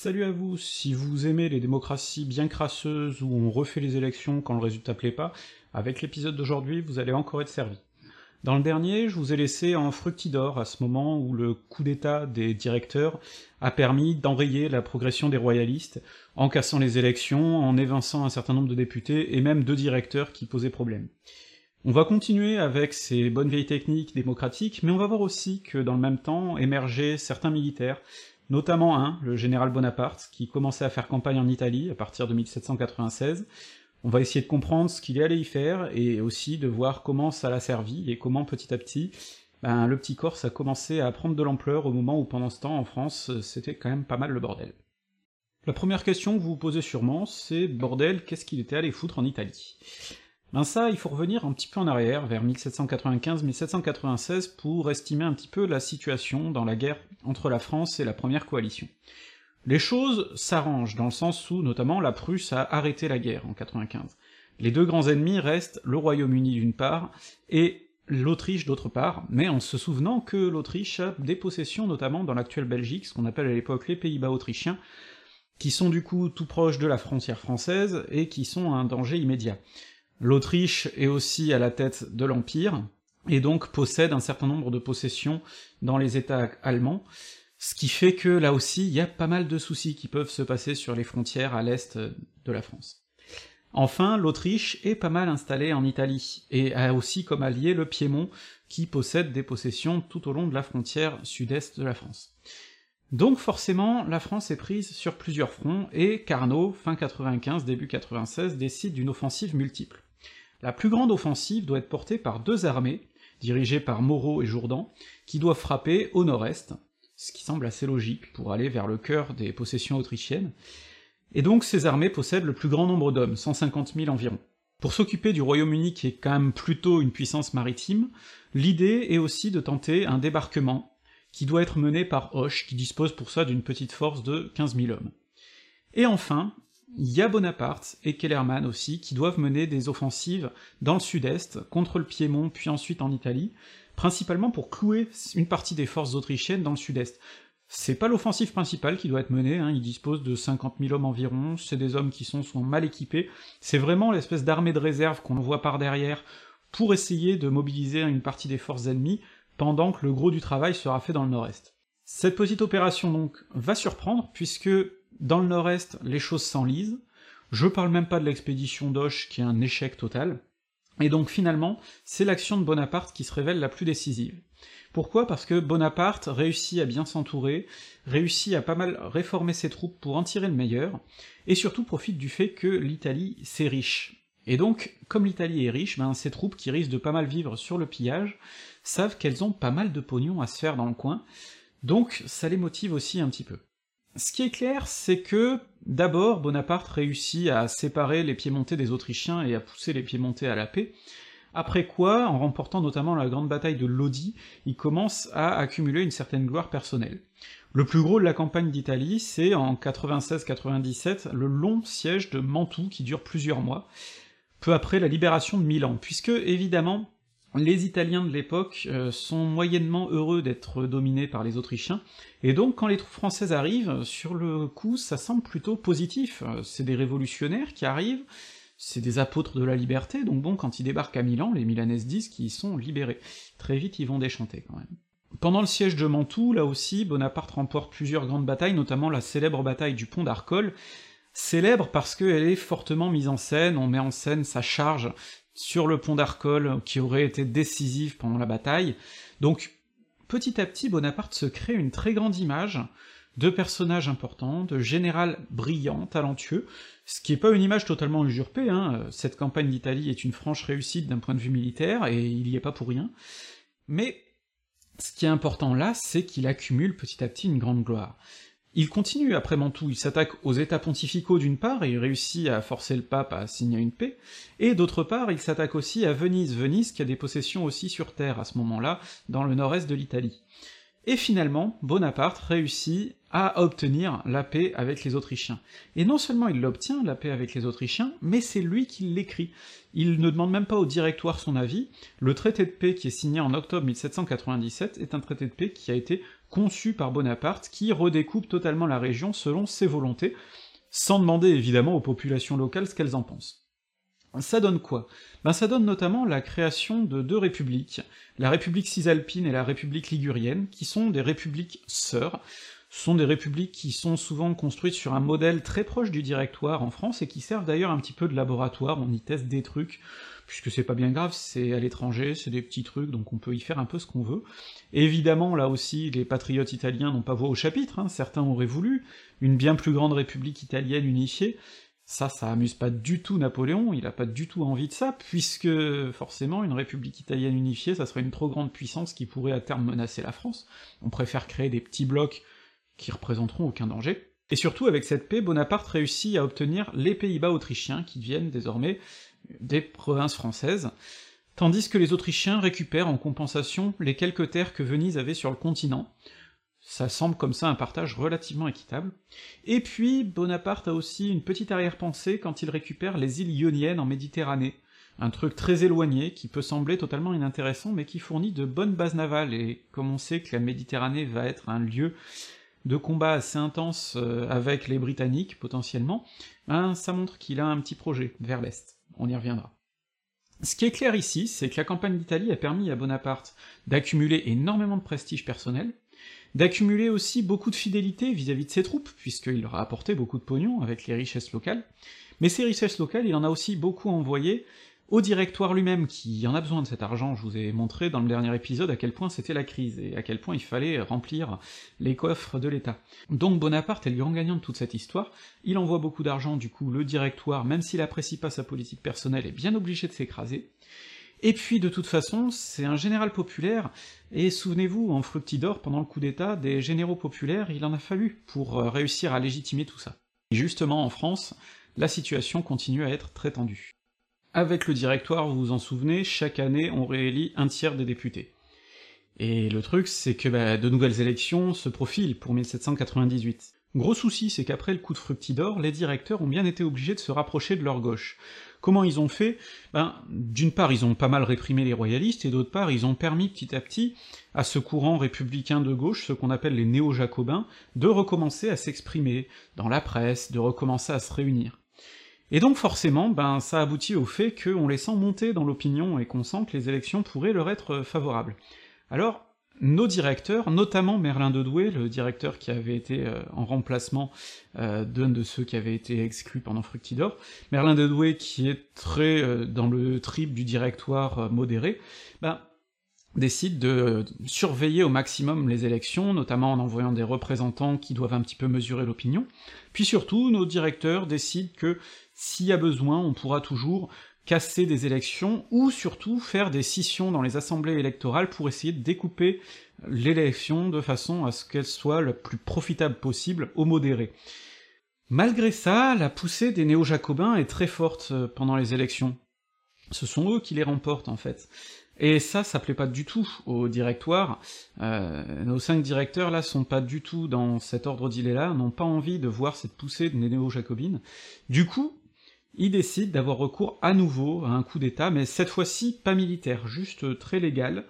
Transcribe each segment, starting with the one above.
Salut à vous, si vous aimez les démocraties bien crasseuses où on refait les élections quand le résultat plaît pas, avec l'épisode d'aujourd'hui vous allez encore être servi. Dans le dernier, je vous ai laissé en fructidor à ce moment où le coup d'état des directeurs a permis d'enrayer la progression des royalistes, en cassant les élections, en évinçant un certain nombre de députés, et même deux directeurs qui posaient problème. On va continuer avec ces bonnes vieilles techniques démocratiques, mais on va voir aussi que dans le même temps émergeaient certains militaires, notamment un, le général Bonaparte, qui commençait à faire campagne en Italie à partir de 1796, on va essayer de comprendre ce qu'il est allé y faire, et aussi de voir comment ça l'a servi, et comment petit à petit, ben, le petit Corse a commencé à prendre de l'ampleur au moment où pendant ce temps, en France, c'était quand même pas mal le bordel. La première question que vous vous posez sûrement, c'est bordel, qu'est-ce qu'il était allé foutre en Italie? Ben ça, il faut revenir un petit peu en arrière, vers 1795-1796, pour estimer un petit peu la situation dans la guerre entre la France et la première coalition. Les choses s'arrangent, dans le sens où, notamment, la Prusse a arrêté la guerre en 95. Les deux grands ennemis restent le Royaume-Uni d'une part, et l'Autriche d'autre part, mais en se souvenant que l'Autriche a des possessions, notamment dans l'actuelle Belgique, ce qu'on appelle à l'époque les Pays-Bas autrichiens, qui sont du coup tout proches de la frontière française, et qui sont un danger immédiat. L'Autriche est aussi à la tête de l'Empire, et donc possède un certain nombre de possessions dans les États allemands, ce qui fait que là aussi, il y a pas mal de soucis qui peuvent se passer sur les frontières à l'est de la France. Enfin, l'Autriche est pas mal installée en Italie, et a aussi comme allié le Piémont, qui possède des possessions tout au long de la frontière sud-est de la France. Donc forcément, la France est prise sur plusieurs fronts, et Carnot, fin 95, début 96, décide d'une offensive multiple. La plus grande offensive doit être portée par deux armées, dirigées par Moreau et Jourdan, qui doivent frapper au nord-est, ce qui semble assez logique pour aller vers le cœur des possessions autrichiennes, et donc ces armées possèdent le plus grand nombre d'hommes, 150 000 environ. Pour s'occuper du Royaume-Uni qui est quand même plutôt une puissance maritime, l'idée est aussi de tenter un débarquement, qui doit être mené par Hoche, qui dispose pour ça d'une petite force de 15 000 hommes. Et enfin, il y a Bonaparte et Kellerman aussi, qui doivent mener des offensives dans le sud-est, contre le Piémont, puis ensuite en Italie, principalement pour clouer une partie des forces autrichiennes dans le sud-est. C'est pas l'offensive principale qui doit être menée, hein, il dispose de 50 000 hommes environ, c'est des hommes qui sont mal équipés, c'est vraiment l'espèce d'armée de réserve qu'on voit par derrière pour essayer de mobiliser une partie des forces ennemies, pendant que le gros du travail sera fait dans le nord-est. Cette petite opération donc va surprendre, puisque dans le nord-est les choses s'enlisent, je parle même pas de l'expédition d'Oche qui est un échec total, et donc finalement, c'est l'action de Bonaparte qui se révèle la plus décisive. Pourquoi? Parce que Bonaparte réussit à bien s'entourer, réussit à pas mal réformer ses troupes pour en tirer le meilleur, et surtout profite du fait que l'Italie, c'est riche. Et donc, comme l'Italie est riche, ben ces troupes qui risquent de pas mal vivre sur le pillage, savent qu'elles ont pas mal de pognon à se faire dans le coin, donc ça les motive aussi un petit peu. Ce qui est clair, c'est que, d'abord, Bonaparte réussit à séparer les Piémontais des Autrichiens et à pousser les Piémontais à la paix, après quoi, en remportant notamment la grande bataille de Lodi, il commence à accumuler une certaine gloire personnelle. Le plus gros de la campagne d'Italie, c'est en 96-97 le long siège de Mantoue qui dure plusieurs mois, peu après la libération de Milan, puisque évidemment les Italiens de l'époque euh, sont moyennement heureux d'être dominés par les Autrichiens, et donc quand les troupes françaises arrivent, sur le coup ça semble plutôt positif, euh, c'est des révolutionnaires qui arrivent, c'est des apôtres de la liberté, donc bon, quand ils débarquent à Milan, les Milanaises disent qu'ils sont libérés. Très vite ils vont déchanter quand même. Pendant le siège de Mantoue, là aussi, Bonaparte remporte plusieurs grandes batailles, notamment la célèbre bataille du pont d'Arcole, célèbre parce qu'elle est fortement mise en scène, on met en scène sa charge sur le pont d'Arcole, qui aurait été décisif pendant la bataille. Donc, petit à petit, Bonaparte se crée une très grande image de personnages importants, de général brillant, talentueux, ce qui est pas une image totalement usurpée, hein. cette campagne d'Italie est une franche réussite d'un point de vue militaire, et il y est pas pour rien, mais ce qui est important là, c'est qu'il accumule petit à petit une grande gloire. Il continue après Mantoue, il s'attaque aux états pontificaux d'une part, et il réussit à forcer le pape à signer une paix, et d'autre part, il s'attaque aussi à Venise, Venise qui a des possessions aussi sur terre à ce moment-là, dans le nord-est de l'Italie. Et finalement, Bonaparte réussit à obtenir la paix avec les Autrichiens. Et non seulement il l'obtient, la paix avec les Autrichiens, mais c'est lui qui l'écrit. Il ne demande même pas au directoire son avis, le traité de paix qui est signé en octobre 1797 est un traité de paix qui a été conçu par Bonaparte, qui redécoupe totalement la région selon ses volontés, sans demander évidemment aux populations locales ce qu'elles en pensent. Ça donne quoi? Ben ça donne notamment la création de deux républiques, la République cisalpine et la République ligurienne, qui sont des républiques sœurs, sont des républiques qui sont souvent construites sur un modèle très proche du directoire en France, et qui servent d'ailleurs un petit peu de laboratoire, on y teste des trucs, puisque c'est pas bien grave, c'est à l'étranger, c'est des petits trucs, donc on peut y faire un peu ce qu'on veut. évidemment, là aussi, les patriotes italiens n'ont pas voix au chapitre, hein, certains auraient voulu une bien plus grande république italienne unifiée, ça, ça amuse pas du tout Napoléon, il a pas du tout envie de ça, puisque forcément une république italienne unifiée, ça serait une trop grande puissance qui pourrait à terme menacer la France. On préfère créer des petits blocs qui représenteront aucun danger. Et surtout, avec cette paix, Bonaparte réussit à obtenir les Pays-Bas autrichiens, qui deviennent désormais des provinces françaises, tandis que les Autrichiens récupèrent en compensation les quelques terres que Venise avait sur le continent, ça semble comme ça un partage relativement équitable. Et puis, Bonaparte a aussi une petite arrière-pensée quand il récupère les îles ioniennes en Méditerranée, un truc très éloigné qui peut sembler totalement inintéressant mais qui fournit de bonnes bases navales, et comme on sait que la Méditerranée va être un lieu de combat assez intense euh, avec les Britanniques, potentiellement, ben ça montre qu'il a un petit projet vers l'Est. On y reviendra. Ce qui est clair ici, c'est que la campagne d'Italie a permis à Bonaparte d'accumuler énormément de prestige personnel, d'accumuler aussi beaucoup de fidélité vis-à-vis de ses troupes, puisqu'il leur a apporté beaucoup de pognon avec les richesses locales, mais ces richesses locales, il en a aussi beaucoup envoyé au directoire lui-même, qui en a besoin de cet argent, je vous ai montré dans le dernier épisode à quel point c'était la crise, et à quel point il fallait remplir les coffres de l'État. Donc Bonaparte est le grand gagnant de toute cette histoire, il envoie beaucoup d'argent, du coup le directoire, même s'il apprécie pas sa politique personnelle, est bien obligé de s'écraser, et puis de toute façon, c'est un général populaire, et souvenez-vous, en Fructidor, pendant le coup d'État, des généraux populaires, il en a fallu pour euh, réussir à légitimer tout ça. Et justement, en France, la situation continue à être très tendue. Avec le directoire, vous vous en souvenez, chaque année on réélit un tiers des députés. Et le truc, c'est que bah, de nouvelles élections se profilent pour 1798. Gros souci, c'est qu'après le coup de Fructidor, les directeurs ont bien été obligés de se rapprocher de leur gauche. Comment ils ont fait? Ben, d'une part, ils ont pas mal réprimé les royalistes, et d'autre part, ils ont permis petit à petit à ce courant républicain de gauche, ce qu'on appelle les néo-jacobins, de recommencer à s'exprimer dans la presse, de recommencer à se réunir. Et donc forcément, ben ça aboutit au fait qu'on les sent monter dans l'opinion et qu'on sent que les élections pourraient leur être favorables. Alors, nos directeurs, notamment Merlin de Douai, le directeur qui avait été euh, en remplacement euh, d'un de ceux qui avaient été exclus pendant Fructidor, Merlin de Douai qui est très euh, dans le trip du directoire modéré, ben, décide de surveiller au maximum les élections, notamment en envoyant des représentants qui doivent un petit peu mesurer l'opinion, puis surtout nos directeurs décident que s'il y a besoin, on pourra toujours casser des élections, ou surtout faire des scissions dans les assemblées électorales pour essayer de découper l'élection de façon à ce qu'elle soit le plus profitable possible aux modérés. Malgré ça, la poussée des néo-jacobins est très forte euh, pendant les élections. Ce sont eux qui les remportent, en fait. Et ça, ça plaît pas du tout au directoire. Euh, nos cinq directeurs, là, sont pas du tout dans cet ordre d'idées-là, n'ont pas envie de voir cette poussée de néo-jacobines. Du coup, ils décident d'avoir recours à nouveau à un coup d'État, mais cette fois-ci pas militaire, juste très légal.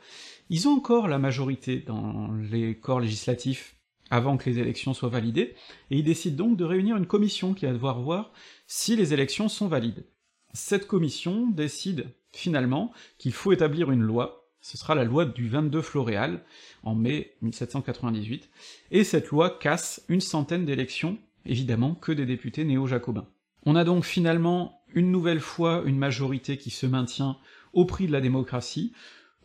Ils ont encore la majorité dans les corps législatifs avant que les élections soient validées, et ils décident donc de réunir une commission qui va devoir voir si les élections sont valides. Cette commission décide finalement qu'il faut établir une loi, ce sera la loi du 22 Floréal, en mai 1798, et cette loi casse une centaine d'élections, évidemment que des députés néo-jacobins. On a donc finalement une nouvelle fois une majorité qui se maintient au prix de la démocratie,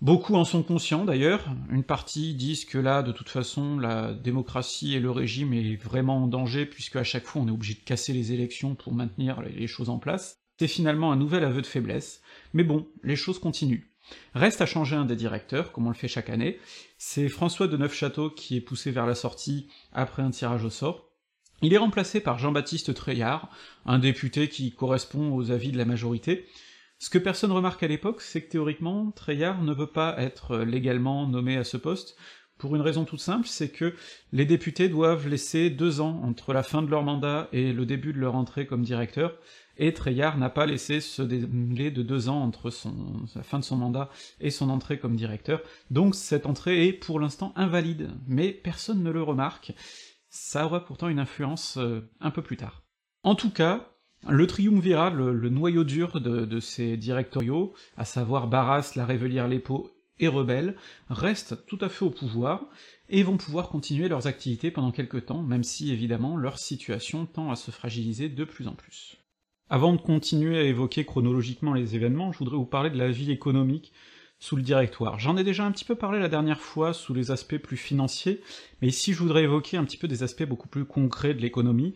Beaucoup en sont conscients d'ailleurs, une partie disent que là, de toute façon, la démocratie et le régime est vraiment en danger, puisque à chaque fois on est obligé de casser les élections pour maintenir les choses en place. C'est finalement un nouvel aveu de faiblesse, mais bon, les choses continuent. Reste à changer un des directeurs, comme on le fait chaque année, c'est François de Neufchâteau qui est poussé vers la sortie après un tirage au sort, il est remplacé par Jean-Baptiste Treillard, un député qui correspond aux avis de la majorité. Ce que personne remarque à l'époque, c'est que théoriquement, Treillard ne veut pas être légalement nommé à ce poste, pour une raison toute simple, c'est que les députés doivent laisser deux ans entre la fin de leur mandat et le début de leur entrée comme directeur, et Treillard n'a pas laissé ce délai de deux ans entre la fin de son mandat et son entrée comme directeur, donc cette entrée est pour l'instant invalide, mais personne ne le remarque, ça aura pourtant une influence euh, un peu plus tard. En tout cas, le triumvirat, le, le noyau dur de, ces directoriaux, à savoir Barras, la Révelière Lépo et Rebelle, restent tout à fait au pouvoir, et vont pouvoir continuer leurs activités pendant quelque temps, même si évidemment leur situation tend à se fragiliser de plus en plus. Avant de continuer à évoquer chronologiquement les événements, je voudrais vous parler de la vie économique sous le directoire. J'en ai déjà un petit peu parlé la dernière fois sous les aspects plus financiers, mais ici je voudrais évoquer un petit peu des aspects beaucoup plus concrets de l'économie,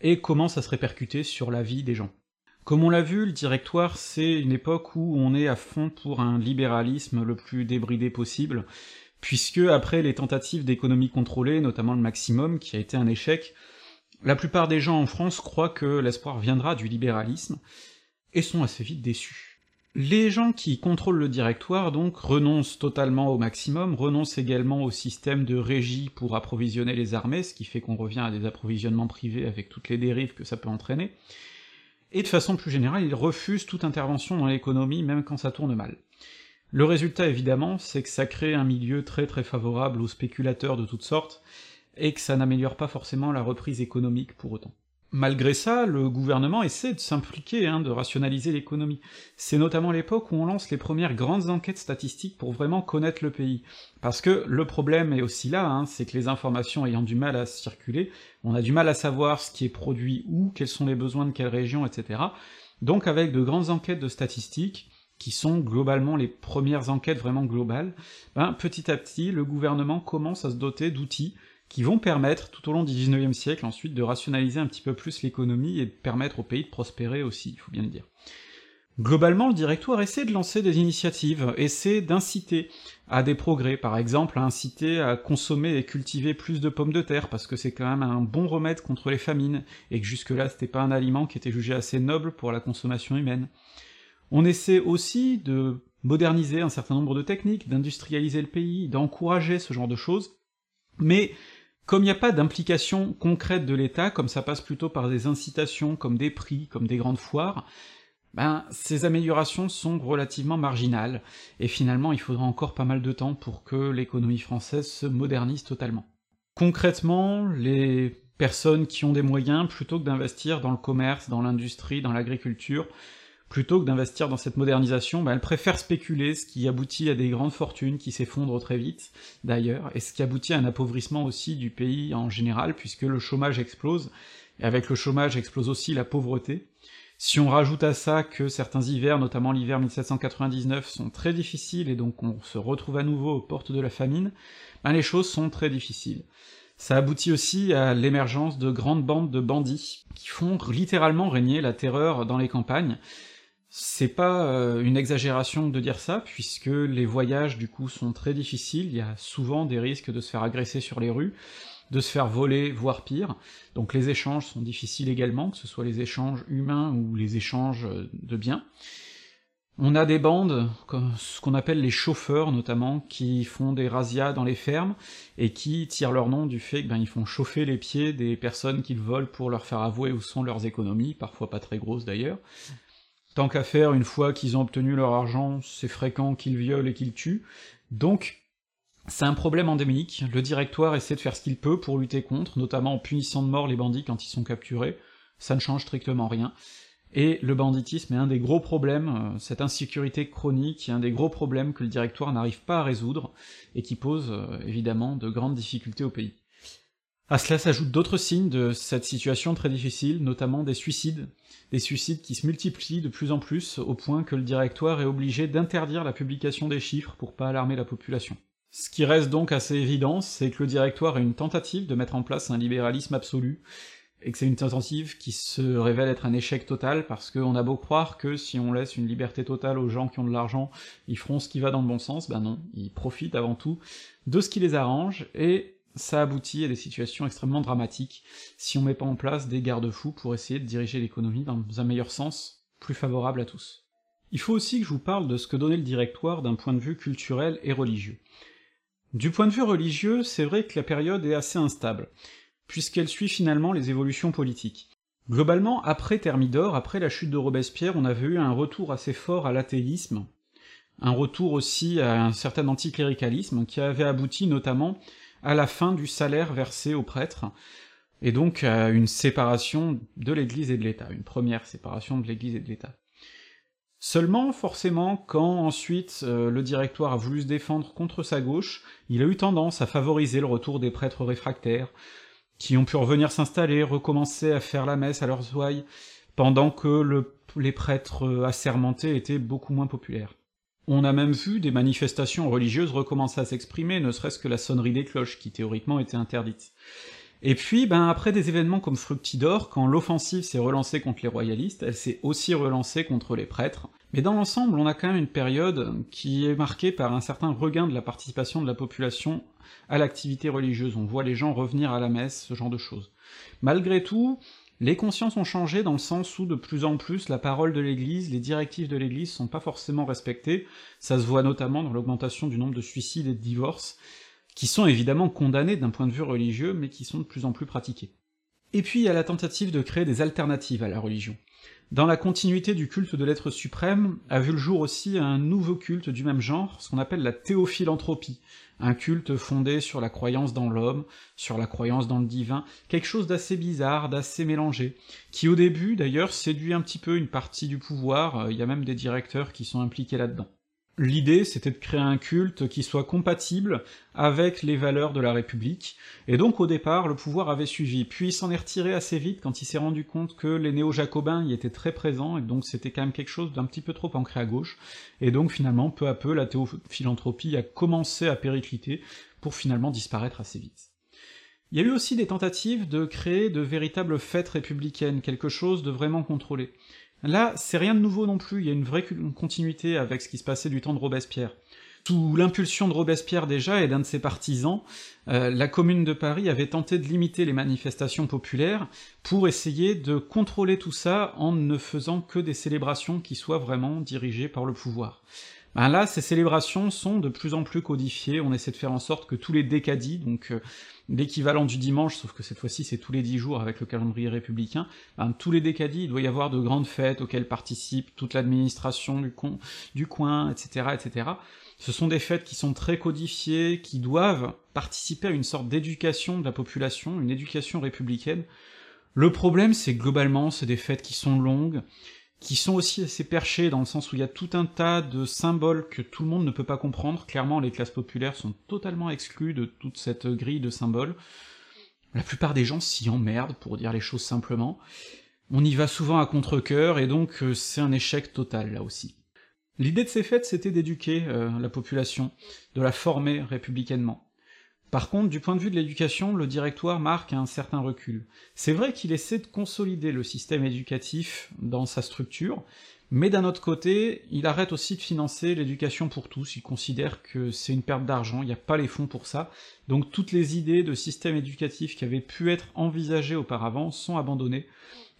et comment ça se répercutait sur la vie des gens. Comme on l'a vu, le directoire, c'est une époque où on est à fond pour un libéralisme le plus débridé possible, puisque après les tentatives d'économie contrôlée, notamment le maximum, qui a été un échec, la plupart des gens en France croient que l'espoir viendra du libéralisme, et sont assez vite déçus. Les gens qui contrôlent le directoire, donc, renoncent totalement au maximum, renoncent également au système de régie pour approvisionner les armées, ce qui fait qu'on revient à des approvisionnements privés avec toutes les dérives que ça peut entraîner, et de façon plus générale, ils refusent toute intervention dans l'économie, même quand ça tourne mal. Le résultat, évidemment, c'est que ça crée un milieu très très favorable aux spéculateurs de toutes sortes, et que ça n'améliore pas forcément la reprise économique pour autant. Malgré ça, le gouvernement essaie de s'impliquer, hein, de rationaliser l'économie. C'est notamment l'époque où on lance les premières grandes enquêtes statistiques pour vraiment connaître le pays. Parce que le problème est aussi là, hein, c'est que les informations ayant du mal à circuler, on a du mal à savoir ce qui est produit où, quels sont les besoins de quelle région, etc. Donc avec de grandes enquêtes de statistiques, qui sont globalement les premières enquêtes vraiment globales, ben, petit à petit, le gouvernement commence à se doter d'outils qui vont permettre, tout au long du 19e siècle, ensuite, de rationaliser un petit peu plus l'économie et de permettre au pays de prospérer aussi, il faut bien le dire. Globalement, le directoire essaie de lancer des initiatives, essaie d'inciter à des progrès, par exemple à inciter à consommer et cultiver plus de pommes de terre, parce que c'est quand même un bon remède contre les famines, et que jusque-là c'était pas un aliment qui était jugé assez noble pour la consommation humaine. On essaie aussi de moderniser un certain nombre de techniques, d'industrialiser le pays, d'encourager ce genre de choses, mais comme il n'y a pas d'implication concrète de l'État, comme ça passe plutôt par des incitations, comme des prix, comme des grandes foires, ben, ces améliorations sont relativement marginales, et finalement il faudra encore pas mal de temps pour que l'économie française se modernise totalement. Concrètement, les personnes qui ont des moyens, plutôt que d'investir dans le commerce, dans l'industrie, dans l'agriculture, plutôt que d'investir dans cette modernisation, bah, elle préfère spéculer, ce qui aboutit à des grandes fortunes qui s'effondrent très vite, d'ailleurs, et ce qui aboutit à un appauvrissement aussi du pays en général, puisque le chômage explose, et avec le chômage explose aussi la pauvreté. Si on rajoute à ça que certains hivers, notamment l'hiver 1799, sont très difficiles, et donc on se retrouve à nouveau aux portes de la famine, ben les choses sont très difficiles. Ça aboutit aussi à l'émergence de grandes bandes de bandits, qui font littéralement régner la terreur dans les campagnes, c'est pas euh, une exagération de dire ça, puisque les voyages du coup sont très difficiles, il y a souvent des risques de se faire agresser sur les rues, de se faire voler, voire pire, donc les échanges sont difficiles également, que ce soit les échanges humains ou les échanges de biens. On a des bandes, ce qu'on appelle les chauffeurs notamment, qui font des razzias dans les fermes, et qui tirent leur nom du fait qu'ils ben, font chauffer les pieds des personnes qu'ils volent pour leur faire avouer où sont leurs économies, parfois pas très grosses d'ailleurs, Tant qu'à faire, une fois qu'ils ont obtenu leur argent, c'est fréquent qu'ils violent et qu'ils tuent, donc c'est un problème endémique, le directoire essaie de faire ce qu'il peut pour lutter contre, notamment en punissant de mort les bandits quand ils sont capturés, ça ne change strictement rien, et le banditisme est un des gros problèmes, euh, cette insécurité chronique est un des gros problèmes que le directoire n'arrive pas à résoudre, et qui pose euh, évidemment de grandes difficultés au pays. À cela s'ajoutent d'autres signes de cette situation très difficile, notamment des suicides, des suicides qui se multiplient de plus en plus, au point que le directoire est obligé d'interdire la publication des chiffres pour pas alarmer la population. Ce qui reste donc assez évident, c'est que le directoire est une tentative de mettre en place un libéralisme absolu, et que c'est une tentative qui se révèle être un échec total, parce qu'on a beau croire que si on laisse une liberté totale aux gens qui ont de l'argent, ils feront ce qui va dans le bon sens, ben non, ils profitent avant tout de ce qui les arrange, et ça aboutit à des situations extrêmement dramatiques si on met pas en place des garde-fous pour essayer de diriger l'économie dans un meilleur sens, plus favorable à tous. Il faut aussi que je vous parle de ce que donnait le directoire d'un point de vue culturel et religieux. Du point de vue religieux, c'est vrai que la période est assez instable, puisqu'elle suit finalement les évolutions politiques. Globalement, après Thermidor, après la chute de Robespierre, on avait eu un retour assez fort à l'athéisme, un retour aussi à un certain anticléricalisme, qui avait abouti notamment à la fin du salaire versé aux prêtres, et donc à une séparation de l'Église et de l'État, une première séparation de l'Église et de l'État. Seulement, forcément, quand ensuite euh, le directoire a voulu se défendre contre sa gauche, il a eu tendance à favoriser le retour des prêtres réfractaires, qui ont pu revenir s'installer, recommencer à faire la messe à leurs ouailles, pendant que les prêtres assermentés étaient beaucoup moins populaires. On a même vu des manifestations religieuses recommencer à s'exprimer, ne serait-ce que la sonnerie des cloches, qui théoriquement était interdite. Et puis, ben, après des événements comme Fructidor, quand l'offensive s'est relancée contre les royalistes, elle s'est aussi relancée contre les prêtres. Mais dans l'ensemble, on a quand même une période qui est marquée par un certain regain de la participation de la population à l'activité religieuse. On voit les gens revenir à la messe, ce genre de choses. Malgré tout, les consciences ont changé dans le sens où de plus en plus la parole de l'Église, les directives de l'Église sont pas forcément respectées, ça se voit notamment dans l'augmentation du nombre de suicides et de divorces, qui sont évidemment condamnés d'un point de vue religieux, mais qui sont de plus en plus pratiqués. Et puis il y a la tentative de créer des alternatives à la religion. Dans la continuité du culte de l'être suprême, a vu le jour aussi un nouveau culte du même genre, ce qu'on appelle la théophilanthropie, un culte fondé sur la croyance dans l'homme, sur la croyance dans le divin, quelque chose d'assez bizarre, d'assez mélangé, qui au début d'ailleurs séduit un petit peu une partie du pouvoir, il y a même des directeurs qui sont impliqués là-dedans. L'idée, c'était de créer un culte qui soit compatible avec les valeurs de la République, et donc au départ, le pouvoir avait suivi, puis il s'en est retiré assez vite quand il s'est rendu compte que les néo-jacobins y étaient très présents, et donc c'était quand même quelque chose d'un petit peu trop ancré à gauche, et donc finalement, peu à peu, la théophilanthropie a commencé à péricliter, pour finalement disparaître assez vite. Il y a eu aussi des tentatives de créer de véritables fêtes républicaines, quelque chose de vraiment contrôlé. Là, c'est rien de nouveau non plus, il y a une vraie continuité avec ce qui se passait du temps de Robespierre. Sous l'impulsion de Robespierre déjà et d'un de ses partisans, euh, la Commune de Paris avait tenté de limiter les manifestations populaires pour essayer de contrôler tout ça en ne faisant que des célébrations qui soient vraiment dirigées par le pouvoir. Ben là, ces célébrations sont de plus en plus codifiées, on essaie de faire en sorte que tous les décadis, donc euh, l'équivalent du dimanche, sauf que cette fois-ci c'est tous les dix jours avec le calendrier républicain, ben, tous les décadis, il doit y avoir de grandes fêtes auxquelles participe toute l'administration du, du coin, etc., etc. Ce sont des fêtes qui sont très codifiées, qui doivent participer à une sorte d'éducation de la population, une éducation républicaine. Le problème, c'est globalement, c'est des fêtes qui sont longues, qui sont aussi assez perchés dans le sens où il y a tout un tas de symboles que tout le monde ne peut pas comprendre. Clairement, les classes populaires sont totalement exclues de toute cette grille de symboles. La plupart des gens s'y emmerdent, pour dire les choses simplement. On y va souvent à contre-cœur, et donc euh, c'est un échec total, là aussi. L'idée de ces fêtes, c'était d'éduquer euh, la population, de la former républicainement. Par contre, du point de vue de l'éducation, le directoire marque un certain recul. C'est vrai qu'il essaie de consolider le système éducatif dans sa structure, mais d'un autre côté, il arrête aussi de financer l'éducation pour tous, il considère que c'est une perte d'argent, il n'y a pas les fonds pour ça, donc toutes les idées de système éducatif qui avaient pu être envisagées auparavant sont abandonnées,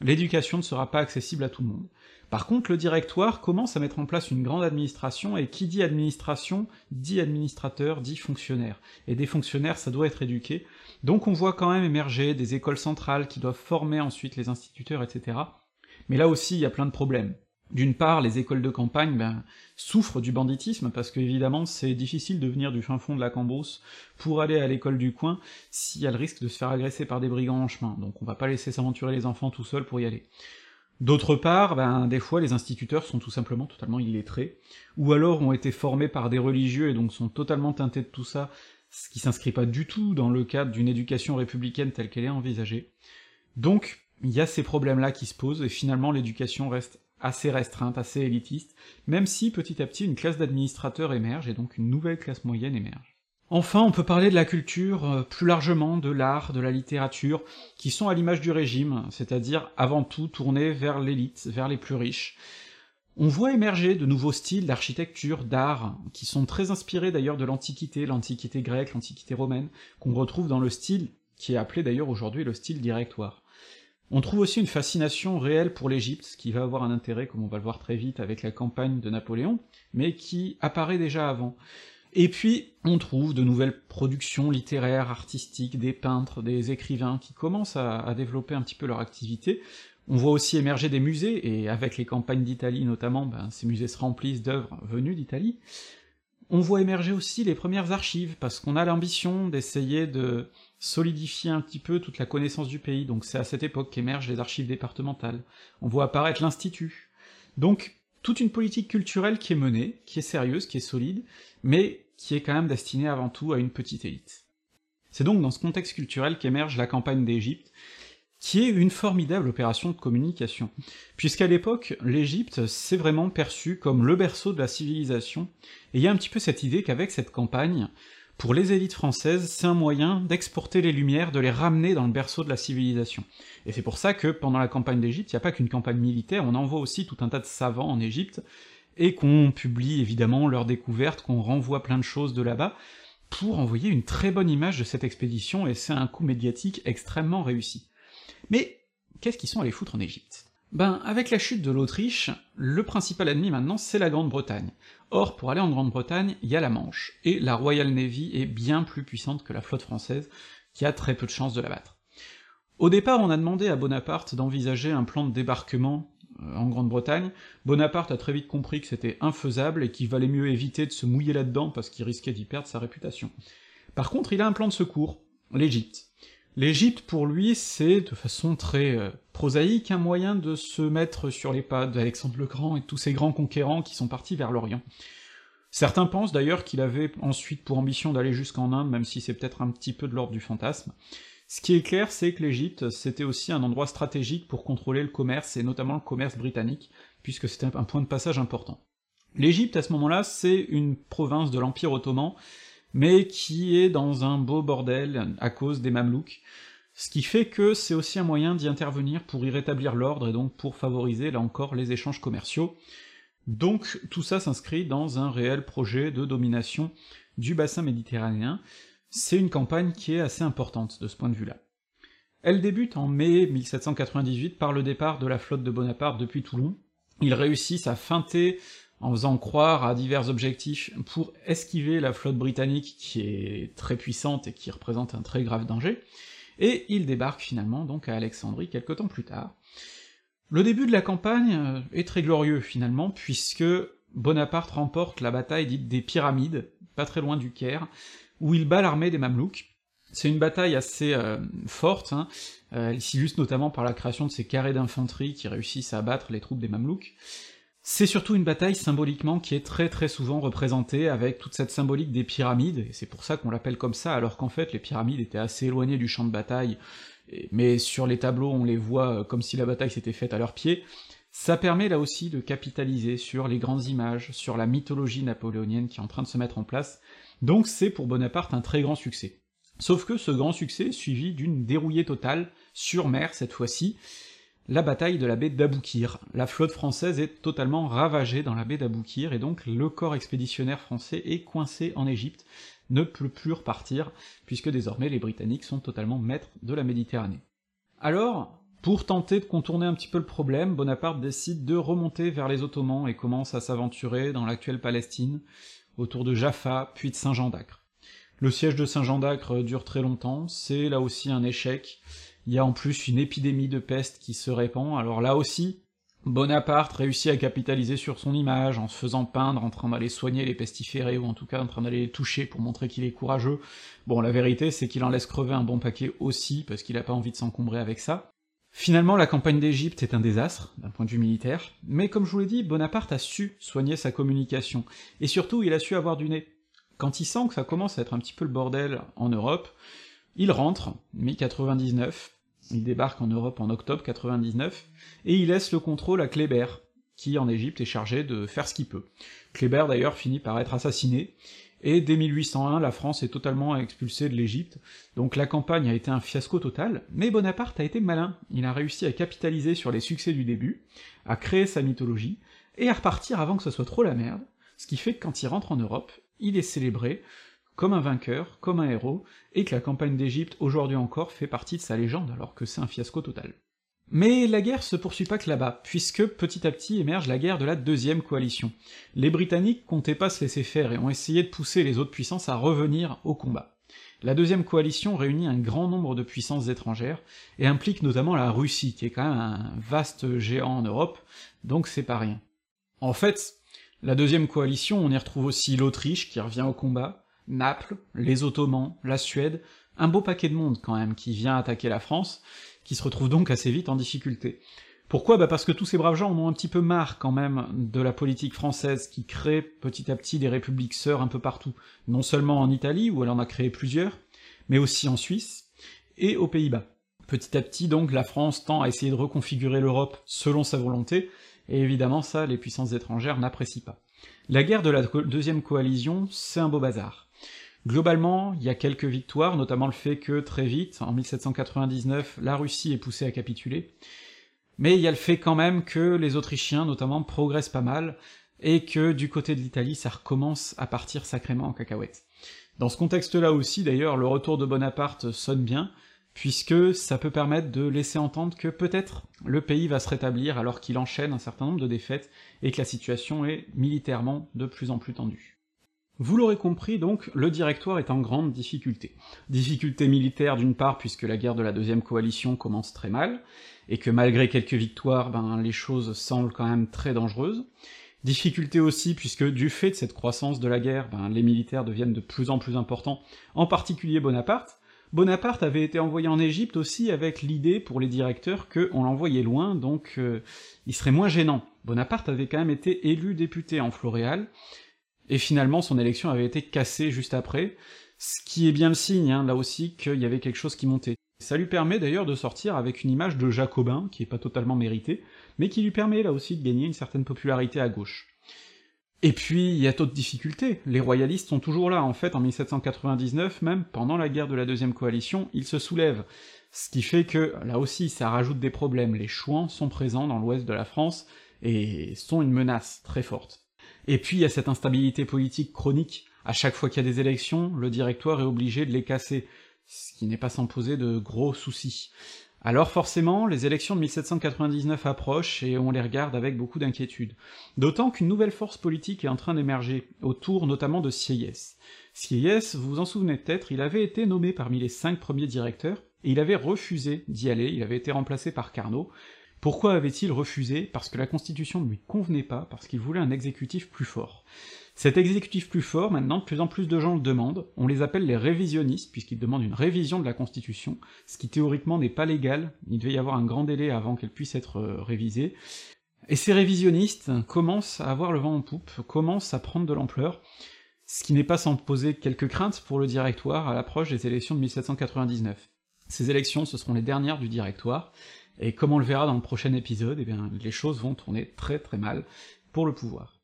l'éducation ne sera pas accessible à tout le monde. Par contre, le directoire commence à mettre en place une grande administration, et qui dit administration, dit administrateur, dit fonctionnaire. Et des fonctionnaires, ça doit être éduqué. Donc on voit quand même émerger des écoles centrales qui doivent former ensuite les instituteurs, etc. Mais là aussi, il y a plein de problèmes. D'une part, les écoles de campagne ben, souffrent du banditisme, parce que évidemment c'est difficile de venir du fin fond de la Cambrousse pour aller à l'école du coin s'il y a le risque de se faire agresser par des brigands en chemin, donc on va pas laisser s'aventurer les enfants tout seuls pour y aller. D'autre part, ben, des fois, les instituteurs sont tout simplement totalement illettrés, ou alors ont été formés par des religieux et donc sont totalement teintés de tout ça, ce qui s'inscrit pas du tout dans le cadre d'une éducation républicaine telle qu'elle est envisagée. Donc, il y a ces problèmes-là qui se posent, et finalement l'éducation reste assez restreinte, assez élitiste, même si petit à petit une classe d'administrateurs émerge, et donc une nouvelle classe moyenne émerge. Enfin, on peut parler de la culture, euh, plus largement de l'art, de la littérature, qui sont à l'image du régime, c'est-à-dire avant tout tournés vers l'élite, vers les plus riches. On voit émerger de nouveaux styles d'architecture, d'art, qui sont très inspirés d'ailleurs de l'Antiquité, l'Antiquité grecque, l'Antiquité romaine, qu'on retrouve dans le style qui est appelé d'ailleurs aujourd'hui le style directoire. On trouve aussi une fascination réelle pour l'Égypte, ce qui va avoir un intérêt, comme on va le voir très vite avec la campagne de Napoléon, mais qui apparaît déjà avant. Et puis, on trouve de nouvelles productions littéraires, artistiques, des peintres, des écrivains qui commencent à, à développer un petit peu leur activité, on voit aussi émerger des musées, et avec les campagnes d'Italie notamment, ben, ces musées se remplissent d'œuvres venues d'Italie. On voit émerger aussi les premières archives, parce qu'on a l'ambition d'essayer de solidifier un petit peu toute la connaissance du pays, donc c'est à cette époque qu'émergent les archives départementales. On voit apparaître l'Institut. Donc, toute une politique culturelle qui est menée, qui est sérieuse, qui est solide, mais qui est quand même destinée avant tout à une petite élite. C'est donc dans ce contexte culturel qu'émerge la campagne d'Égypte, qui est une formidable opération de communication, puisqu'à l'époque, l'Égypte s'est vraiment perçue comme le berceau de la civilisation, et il y a un petit peu cette idée qu'avec cette campagne, pour les élites françaises, c'est un moyen d'exporter les lumières, de les ramener dans le berceau de la civilisation. Et c'est pour ça que pendant la campagne d'Égypte, il n'y a pas qu'une campagne militaire, on envoie aussi tout un tas de savants en Égypte, et qu'on publie évidemment leurs découvertes, qu'on renvoie plein de choses de là-bas, pour envoyer une très bonne image de cette expédition, et c'est un coup médiatique extrêmement réussi. Mais qu'est-ce qu'ils sont allés foutre en Égypte? Ben, avec la chute de l'Autriche, le principal ennemi maintenant, c'est la Grande-Bretagne. Or, pour aller en Grande-Bretagne, il y a la Manche, et la Royal Navy est bien plus puissante que la flotte française, qui a très peu de chances de la battre. Au départ, on a demandé à Bonaparte d'envisager un plan de débarquement euh, en Grande-Bretagne, Bonaparte a très vite compris que c'était infaisable et qu'il valait mieux éviter de se mouiller là-dedans parce qu'il risquait d'y perdre sa réputation. Par contre, il a un plan de secours, l'Égypte. L'Égypte, pour lui, c'est, de façon très euh, prosaïque, un moyen de se mettre sur les pas d'Alexandre le Grand et de tous ces grands conquérants qui sont partis vers l'Orient. Certains pensent d'ailleurs qu'il avait ensuite pour ambition d'aller jusqu'en Inde, même si c'est peut-être un petit peu de l'ordre du fantasme. Ce qui est clair, c'est que l'Égypte, c'était aussi un endroit stratégique pour contrôler le commerce, et notamment le commerce britannique, puisque c'était un point de passage important. L'Égypte, à ce moment-là, c'est une province de l'Empire ottoman, mais qui est dans un beau bordel à cause des Mamelouks, ce qui fait que c'est aussi un moyen d'y intervenir pour y rétablir l'ordre, et donc pour favoriser, là encore, les échanges commerciaux. Donc tout ça s'inscrit dans un réel projet de domination du bassin méditerranéen, c'est une campagne qui est assez importante de ce point de vue-là. Elle débute en mai 1798 par le départ de la flotte de Bonaparte depuis Toulon. Ils réussissent à feinter en faisant croire à divers objectifs pour esquiver la flotte britannique qui est très puissante et qui représente un très grave danger, et ils débarquent finalement donc à Alexandrie quelque temps plus tard. Le début de la campagne euh, est très glorieux finalement, puisque Bonaparte remporte la bataille dite des Pyramides, pas très loin du Caire, où il bat l'armée des Mamelouks. C'est une bataille assez euh, forte, hein. euh, elle s'illustre notamment par la création de ces carrés d'infanterie qui réussissent à abattre les troupes des Mamelouks. C'est surtout une bataille symboliquement qui est très très souvent représentée avec toute cette symbolique des pyramides, et c'est pour ça qu'on l'appelle comme ça, alors qu'en fait les pyramides étaient assez éloignées du champ de bataille, mais sur les tableaux on les voit euh, comme si la bataille s'était faite à leurs pieds. Ça permet là aussi de capitaliser sur les grandes images, sur la mythologie napoléonienne qui est en train de se mettre en place, donc c'est pour Bonaparte un très grand succès. Sauf que ce grand succès est suivi d'une dérouillée totale, sur mer cette fois-ci, la bataille de la baie d'Aboukir. La flotte française est totalement ravagée dans la baie d'Aboukir, et donc le corps expéditionnaire français est coincé en Égypte, ne peut plus repartir, puisque désormais les Britanniques sont totalement maîtres de la Méditerranée. Alors, pour tenter de contourner un petit peu le problème, Bonaparte décide de remonter vers les Ottomans et commence à s'aventurer dans l'actuelle Palestine, autour de Jaffa, puis de Saint-Jean d'Acre. Le siège de Saint-Jean d'Acre dure très longtemps, c'est là aussi un échec, il y a en plus une épidémie de peste qui se répand, alors là aussi, Bonaparte réussit à capitaliser sur son image, en se faisant peindre en train d'aller soigner les pestiférés, ou en tout cas en train d'aller les toucher pour montrer qu'il est courageux. Bon, la vérité, c'est qu'il en laisse crever un bon paquet aussi, parce qu'il a pas envie de s'encombrer avec ça. Finalement, la campagne d'Égypte est un désastre, d'un point de vue militaire, mais comme je vous l'ai dit, Bonaparte a su soigner sa communication, et surtout il a su avoir du nez. Quand il sent que ça commence à être un petit peu le bordel en Europe, il rentre, mi-99, il débarque en Europe en octobre 99, et il laisse le contrôle à Kléber, qui en Égypte est chargé de faire ce qu'il peut. Kléber d'ailleurs finit par être assassiné, et dès 1801, la France est totalement expulsée de l'Égypte, donc la campagne a été un fiasco total, mais Bonaparte a été malin, il a réussi à capitaliser sur les succès du début, à créer sa mythologie, et à repartir avant que ce soit trop la merde, ce qui fait que quand il rentre en Europe, il est célébré comme un vainqueur, comme un héros, et que la campagne d'Égypte aujourd'hui encore fait partie de sa légende alors que c'est un fiasco total. Mais la guerre se poursuit pas que là-bas, puisque petit à petit émerge la guerre de la deuxième coalition. Les Britanniques comptaient pas se laisser faire et ont essayé de pousser les autres puissances à revenir au combat. La deuxième coalition réunit un grand nombre de puissances étrangères, et implique notamment la Russie, qui est quand même un vaste géant en Europe, donc c'est pas rien. En fait, la deuxième coalition, on y retrouve aussi l'Autriche qui revient au combat, Naples, les Ottomans, la Suède, un beau paquet de monde quand même qui vient attaquer la France, qui se retrouve donc assez vite en difficulté. Pourquoi? Bah parce que tous ces braves gens en ont un petit peu marre quand même de la politique française qui crée petit à petit des républiques sœurs un peu partout, non seulement en Italie, où elle en a créé plusieurs, mais aussi en Suisse, et aux Pays-Bas. Petit à petit donc la France tend à essayer de reconfigurer l'Europe selon sa volonté, et évidemment ça les puissances étrangères n'apprécient pas. La guerre de la deuxième coalition, c'est un beau bazar. Globalement, il y a quelques victoires, notamment le fait que, très vite, en 1799, la Russie est poussée à capituler, mais il y a le fait quand même que les Autrichiens, notamment, progressent pas mal, et que du côté de l'Italie, ça recommence à partir sacrément en cacahuète. Dans ce contexte-là aussi, d'ailleurs, le retour de Bonaparte sonne bien, puisque ça peut permettre de laisser entendre que peut-être le pays va se rétablir alors qu'il enchaîne un certain nombre de défaites, et que la situation est militairement de plus en plus tendue. Vous l'aurez compris donc, le Directoire est en grande difficulté. Difficulté militaire d'une part, puisque la guerre de la deuxième coalition commence très mal, et que malgré quelques victoires, ben les choses semblent quand même très dangereuses. Difficulté aussi, puisque du fait de cette croissance de la guerre, ben, les militaires deviennent de plus en plus importants, en particulier Bonaparte. Bonaparte avait été envoyé en Égypte aussi avec l'idée pour les directeurs qu'on l'envoyait loin, donc euh, il serait moins gênant. Bonaparte avait quand même été élu député en Floréal, et finalement son élection avait été cassée juste après, ce qui est bien le signe, hein, là aussi, qu'il y avait quelque chose qui montait. Ça lui permet d'ailleurs de sortir avec une image de jacobin, qui est pas totalement méritée, mais qui lui permet là aussi de gagner une certaine popularité à gauche. Et puis, il y a d'autres difficultés, les royalistes sont toujours là, en fait, en 1799, même pendant la guerre de la deuxième coalition, ils se soulèvent, ce qui fait que, là aussi, ça rajoute des problèmes, les chouans sont présents dans l'ouest de la France, et sont une menace très forte. Et puis il y a cette instabilité politique chronique, à chaque fois qu'il y a des élections, le directoire est obligé de les casser, ce qui n'est pas sans poser de gros soucis. Alors forcément, les élections de 1799 approchent et on les regarde avec beaucoup d'inquiétude. D'autant qu'une nouvelle force politique est en train d'émerger, autour notamment de Sieyès. Sieyès, vous vous en souvenez peut-être, il avait été nommé parmi les cinq premiers directeurs, et il avait refusé d'y aller, il avait été remplacé par Carnot, pourquoi avait-il refusé? Parce que la Constitution ne lui convenait pas, parce qu'il voulait un exécutif plus fort. Cet exécutif plus fort, maintenant, de plus en plus de gens le demandent, on les appelle les révisionnistes, puisqu'ils demandent une révision de la Constitution, ce qui théoriquement n'est pas légal, il devait y avoir un grand délai avant qu'elle puisse être euh, révisée, et ces révisionnistes commencent à avoir le vent en poupe, commencent à prendre de l'ampleur, ce qui n'est pas sans poser quelques craintes pour le directoire à l'approche des élections de 1799. Ces élections, ce seront les dernières du directoire, et comme on le verra dans le prochain épisode, eh bien, les choses vont tourner très très mal pour le pouvoir.